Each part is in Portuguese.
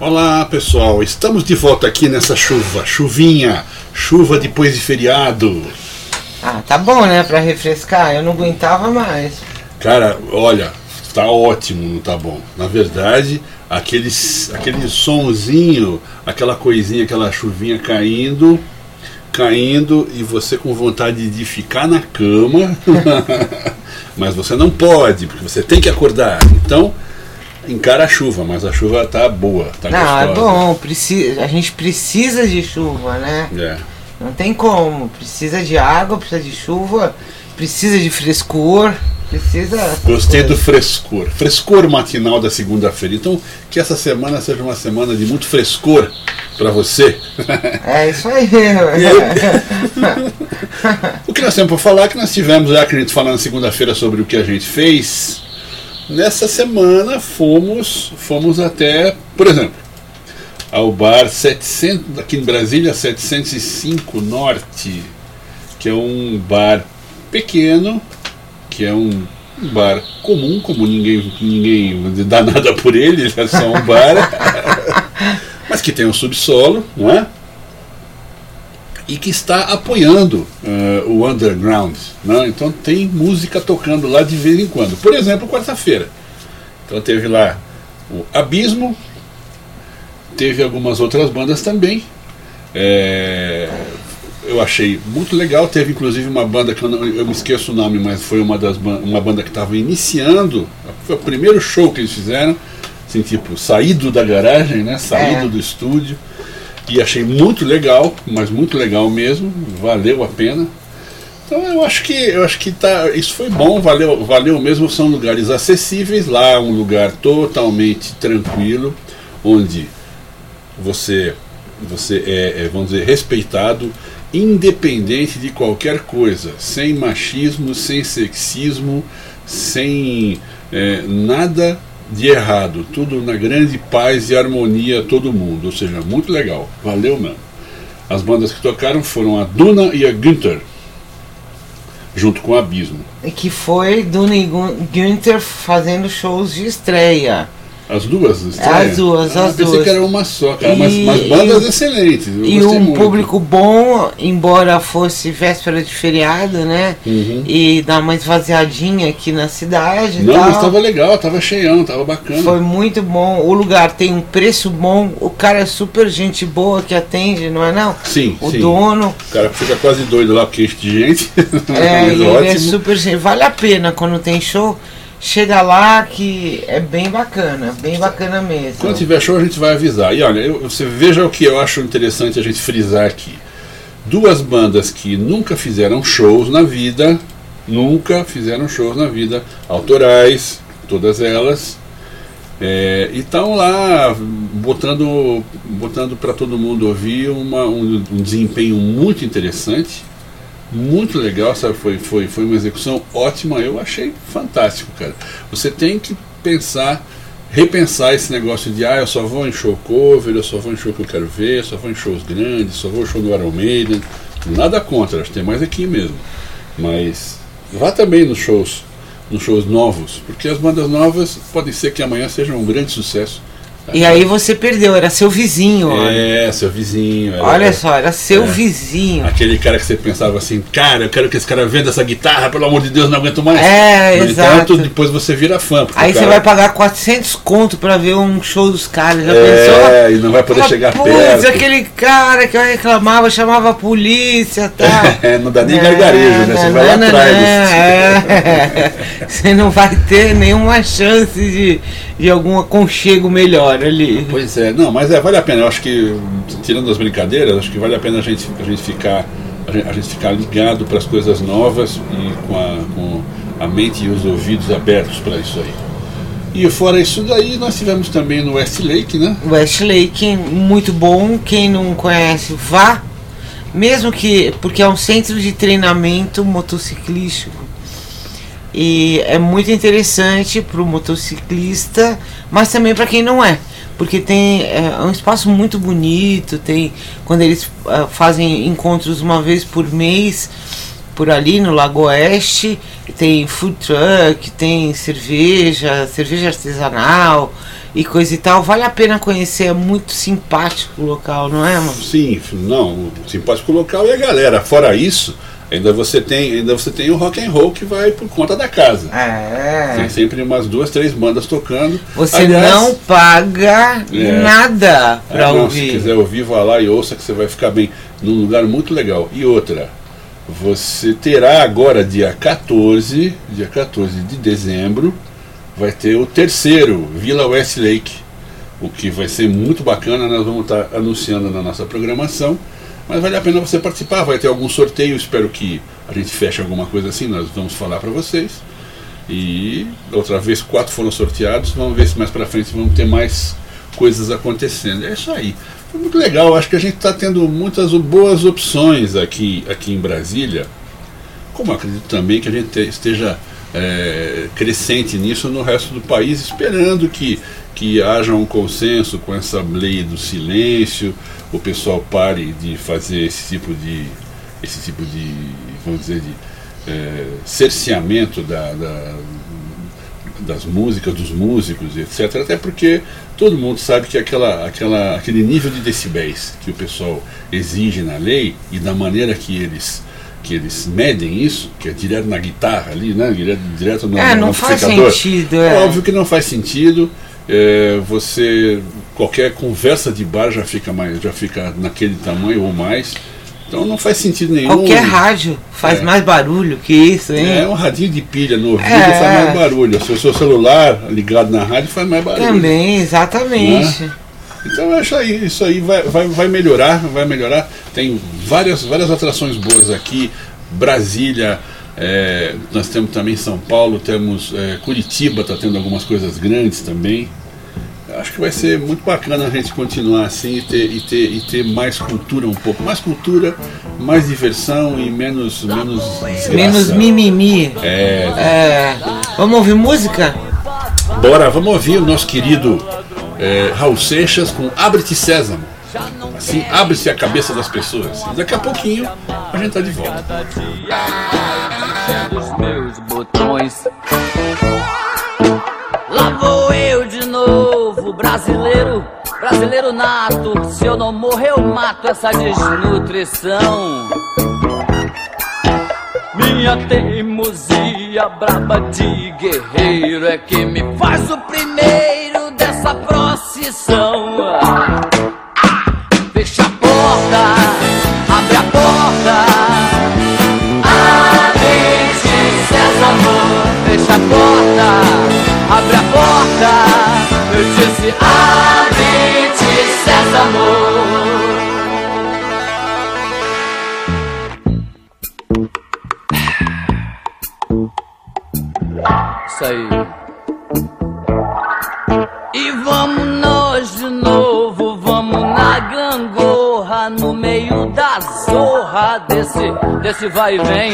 Olá pessoal, estamos de volta aqui nessa chuva, chuvinha, chuva depois de feriado. Ah, tá bom, né? Pra refrescar, eu não aguentava mais. Cara, olha, tá ótimo, não tá bom. Na verdade, aquele, aquele sonzinho, aquela coisinha, aquela chuvinha caindo, caindo e você com vontade de ficar na cama, mas você não pode, porque você tem que acordar. Então, encara a chuva, mas a chuva tá boa, tá Não, é gostosa. bom, precisa, a gente precisa de chuva, né? É. Não tem como, precisa de água, precisa de chuva, precisa de frescor, precisa. Gostei do frescor. Frescor matinal da segunda-feira. Então, que essa semana seja uma semana de muito frescor para você. É isso aí. o que nós temos para falar é que nós tivemos, já que a gente falando segunda-feira sobre o que a gente fez, nessa semana fomos, fomos até, por exemplo, ao bar 700, aqui em Brasília, 705 Norte, que é um bar pequeno, que é um bar comum, como ninguém, ninguém dá nada por ele, ele é só um bar, mas que tem um subsolo, não é? E que está apoiando uh, o underground. Né? Então tem música tocando lá de vez em quando. Por exemplo, quarta-feira. Então teve lá o Abismo, teve algumas outras bandas também. É, eu achei muito legal. Teve inclusive uma banda que eu, não, eu me esqueço o nome, mas foi uma, das, uma banda que estava iniciando. Foi o primeiro show que eles fizeram. Assim, tipo, saído da garagem, né? Saído é. do estúdio. E achei muito legal, mas muito legal mesmo. Valeu a pena. Então eu acho que eu acho que tá, isso foi bom, valeu, valeu mesmo, são lugares acessíveis, lá um lugar totalmente tranquilo, onde você você é, é, vamos dizer, respeitado, independente de qualquer coisa, sem machismo, sem sexismo, sem é, nada de errado, tudo na grande paz e harmonia, todo mundo, ou seja, muito legal, valeu mesmo. As bandas que tocaram foram a Duna e a Günther, junto com o Abismo. Que foi Duna e Günther fazendo shows de estreia. As duas? As duas, ah, as pensei duas. que era uma só, cara, e, mas, mas bandas e, excelentes. e um muito. público bom, embora fosse véspera de feriado, né? Uhum. E dar uma esvaziadinha aqui na cidade. Não, mas estava legal, estava cheião, estava bacana. Foi muito bom. O lugar tem um preço bom, o cara é super gente boa que atende, não é não? Sim, O sim. dono. O cara fica quase doido lá porque de gente. É, mas ele ótimo. é super gente. Vale a pena quando tem show. Chega lá que é bem bacana, bem bacana mesmo. Quando tiver show a gente vai avisar. E olha, eu, você veja o que eu acho interessante a gente frisar aqui. Duas bandas que nunca fizeram shows na vida, nunca fizeram shows na vida, autorais, todas elas, é, e estão lá botando, botando para todo mundo ouvir uma, um, um desempenho muito interessante muito legal, sabe? Foi, foi, foi uma execução ótima, eu achei fantástico, cara. Você tem que pensar, repensar esse negócio de ah, eu só vou em show cover, eu só vou em show que eu quero ver, só vou em shows grandes, só vou em show do Iron Maiden. Nada contra, acho que tem mais aqui mesmo. Mas vá também nos shows, nos shows novos, porque as bandas novas podem ser que amanhã sejam um grande sucesso. E aí você perdeu, era seu vizinho. olha. É, seu vizinho. era- Olha só, era seu É. vizinho. Aquele cara que você pensava assim, cara, eu quero que esse cara venda essa guitarra, pelo amor de Deus, não aguento mais. É, no exato. entanto, depois você vira fã. Aí o você cara- vai pagar 400 conto pra ver um show dos caras, já pensou? É, e não vai poder Fala, chegar "Putz, perto. aquele cara que eu reclamava, chamava a polícia e tal. É, não dá nem gargarejo, né? Você vai lá não, atrás. não, é. Você não vai ter nenhuma chance de, de algum aconchego melhor ali. Pois é, não, mas é, vale a pena. Eu acho que, tirando as brincadeiras, acho que vale a pena a gente, a gente ficar a gente, a gente ficar ligado para as coisas novas e com a, com a mente e os ouvidos abertos para isso aí. E fora isso daí, nós tivemos também no Westlake, né? Westlake, muito bom. Quem não conhece, vá. Mesmo que. Porque é um centro de treinamento motociclístico. E é muito interessante para o motociclista, mas também para quem não é. Porque tem é, um espaço muito bonito, tem quando eles uh, fazem encontros uma vez por mês por ali no Lago Oeste, tem food truck, tem cerveja, cerveja artesanal e coisa e tal. Vale a pena conhecer, é muito simpático o local, não é, mano? Sim, não, simpático local e a galera. Fora isso, ainda você tem, ainda você tem o rock and roll que vai por conta da casa. É. Tem sempre umas duas, três bandas tocando. Você Aliás, não paga é, nada pra é, ouvir. Se quiser ouvir, vá lá e ouça que você vai ficar bem num lugar muito legal. E outra, você terá agora, dia 14, dia 14 de dezembro, vai ter o terceiro Vila Westlake, o que vai ser muito bacana, nós vamos estar anunciando na nossa programação, mas vale a pena você participar, vai ter algum sorteio, espero que a gente feche alguma coisa assim, nós vamos falar para vocês. E outra vez quatro foram sorteados, vamos ver se mais para frente vamos ter mais coisas acontecendo. É isso aí. Foi muito legal, acho que a gente está tendo muitas boas opções aqui, aqui em Brasília, como acredito também que a gente esteja é, crescente nisso no resto do país, esperando que, que haja um consenso com essa lei do silêncio, o pessoal pare de fazer esse tipo de, esse tipo de vamos dizer, de é, cerceamento da, da das músicas, dos músicos, etc. Até porque todo mundo sabe que aquela, aquela, aquele nível de decibéis que o pessoal exige na lei e da maneira que eles que eles medem isso, que é direto na guitarra ali, né? Direto, direto no, é, não faz sentido. É. é. óbvio que não faz sentido. É, você qualquer conversa de bar já fica mais, já fica naquele tamanho ou mais. Então não faz sentido nenhum. Qualquer rádio faz é. mais barulho que isso, hein? É, um radinho de pilha no ouvido é. faz mais barulho. Se o seu celular ligado na rádio faz mais barulho. Também, exatamente. Né? Então acho aí, isso aí vai, vai, vai melhorar, vai melhorar. Tem várias, várias atrações boas aqui. Brasília, é, nós temos também São Paulo, temos é, Curitiba, está tendo algumas coisas grandes também acho que vai ser muito bacana a gente continuar assim e ter, e ter, e ter mais cultura um pouco. Mais cultura, mais diversão e menos. Menos, desgraça. menos mimimi. É. é. Vamos ouvir música? Bora, vamos ouvir o nosso querido é, Raul Seixas com Abre-te Sésamo. Assim abre-se a cabeça das pessoas. Daqui a pouquinho a gente tá de volta. Lá vou eu brasileiro, brasileiro nato. Se eu não morrer, eu mato essa desnutrição. Minha teimosia braba de guerreiro é que me faz o primeiro dessa procissão. Ah, fecha desse, desse vai e vem.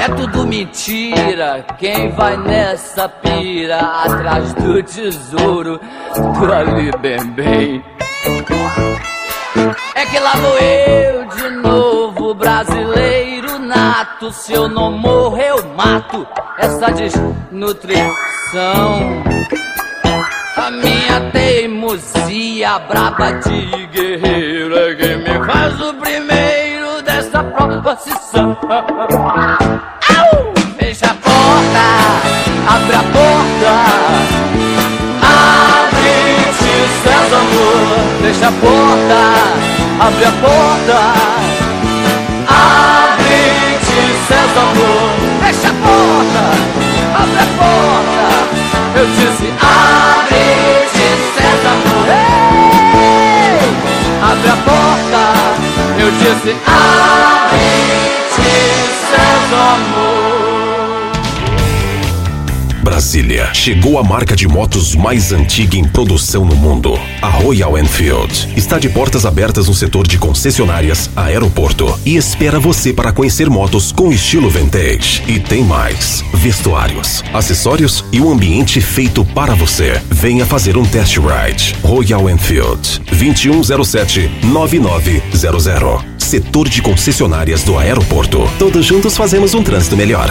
É tudo mentira. Quem vai nessa pira atrás do tesouro do Ali Bem Bem? É que lá vou eu de novo, brasileiro nato. Se eu não morrer, eu mato essa desnutrição. A minha teimosia braba de guerreiro é que me faz o primeiro dessa procissão. Fecha a porta, abre a porta. Abre-te, Sésamo. Fecha a porta, abre a porta. Abre-te, Sésamo. Fecha a porta, abre a porta. Eu disse, abre-te, Ei, abre a porta. Eu disse, abre-te, Sésamo. Brasília, chegou a marca de motos mais antiga em produção no mundo. A Royal Enfield está de portas abertas no setor de concessionárias, aeroporto e espera você para conhecer motos com estilo vintage. E tem mais: vestuários, acessórios e um ambiente feito para você. Venha fazer um test ride. Royal Enfield 2107 9900. Setor de concessionárias do aeroporto. Todos juntos fazemos um trânsito melhor.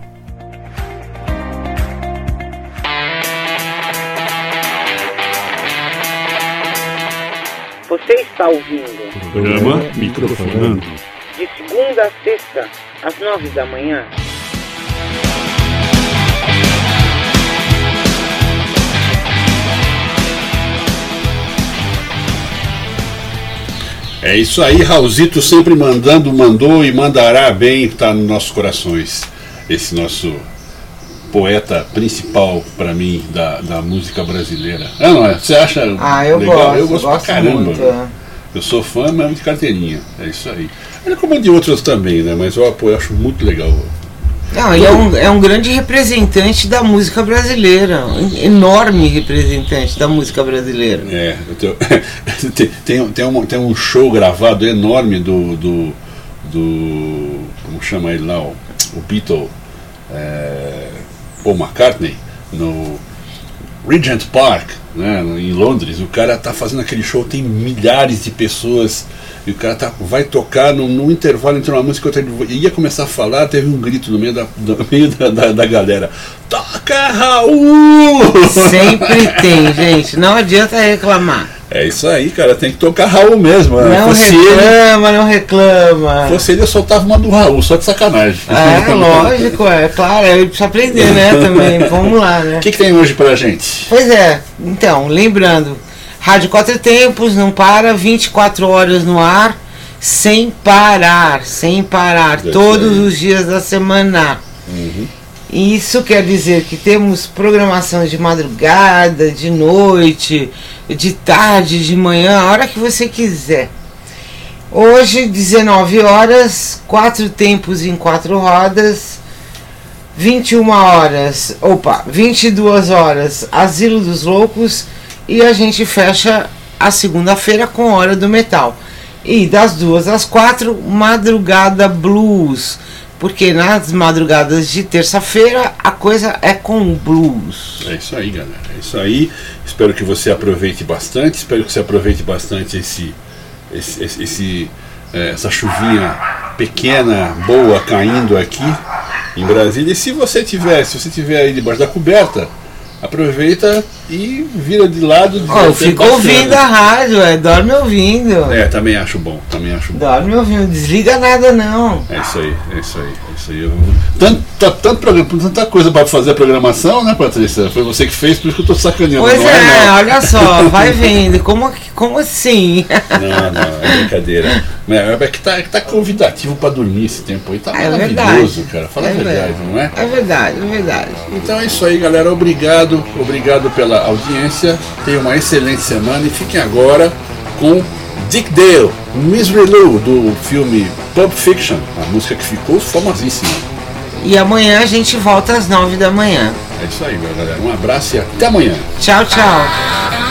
Está ouvindo Programa Microfonando. de segunda a sexta, às nove da manhã. É isso aí, Raulzito sempre mandando, mandou e mandará bem, está nos nossos corações. Esse nosso poeta principal para mim da, da música brasileira. Ah, não é? Você acha Ah, eu legal? gosto. eu gosto, gosto pra caramba. muito. é. Eu sou fã mesmo de carteirinha. É isso aí. Olha como de outros também, né? Mas eu, pô, eu acho muito legal. Não, e é um, é um grande representante da música brasileira. Um enorme representante da música brasileira. É, tenho- tem, tem, tem, um, tem um show gravado enorme do. do, do como chama ele lá? O, o Beatle é, Paul McCartney no Regent Park, né, em Londres. O cara tá fazendo aquele show, tem milhares de pessoas. E o cara tá, vai tocar no, intervalo entre uma música e outra. Ia começar a falar, teve um grito no meio da, no meio da, da, da galera: Toca Raul! Sempre tem, gente. Não adianta reclamar. É isso aí, cara. Tem que tocar Raul mesmo. né? Não fosse ele, reclama, não reclama. fosse ele, eu soltava uma do Raul, só de sacanagem. É, lógico, é claro, ele precisa aprender, né, também. Vamos lá, né? O que, que tem hoje pra gente? Pois é, então, lembrando, Rádio Quatro Tempos não para, 24 horas no ar, sem parar, sem parar, Isso todos aí. os dias da semana. E Isso quer dizer que temos programação de madrugada, de noite, de tarde, de manhã, a hora que você quiser. Hoje, 19 horas, quatro tempos em quatro rodas, 21 horas, opa, 22 horas, Asilo dos Loucos e a gente fecha a segunda-feira com Hora do Metal. E das duas às quatro, Madrugada Blues, porque nas madrugadas de terça-feira a coisa é com blues. É isso aí, galera. É isso aí. Espero que você aproveite bastante. Espero que você aproveite bastante esse, esse, esse- eh, essa chuvinha pequena, boa, caindo aqui em Brasília. E se você tiver, se você tiver aí debaixo da coberta, aproveita e vira de lado. Até fico ouvindo a rádio, é, dorme ouvindo. É, também acho bom. Também acho bom. Dorme ouvindo, desliga nada não. É isso aí, é isso aí, é isso aí. Eu- Tanto, tá- tanto programa, tanta coisa para fazer a programação, né, Patrícia? Foi você que fez, por isso que eu tô sacaneando. Pois não é, não. olha só, vai vendo. Como, como assim? Não, não, é brincadeira. É, é que tá, é que tá convidativo para dormir esse tempo aí. Tá É maravilhoso, verdade. cara. Fala É a verdade, verdade. não é? É verdade, é verdade. Então é isso aí, galera. Obrigado, obrigado pela audiência. Tenham uma excelente semana e fiquem agora com Dick Dale, Misery Lou, do filme Pulp Fiction, a música que ficou famosíssima. E amanhã a gente volta às nove da manhã. É isso aí, galera. Um abraço e até amanhã. Tchau, tchau.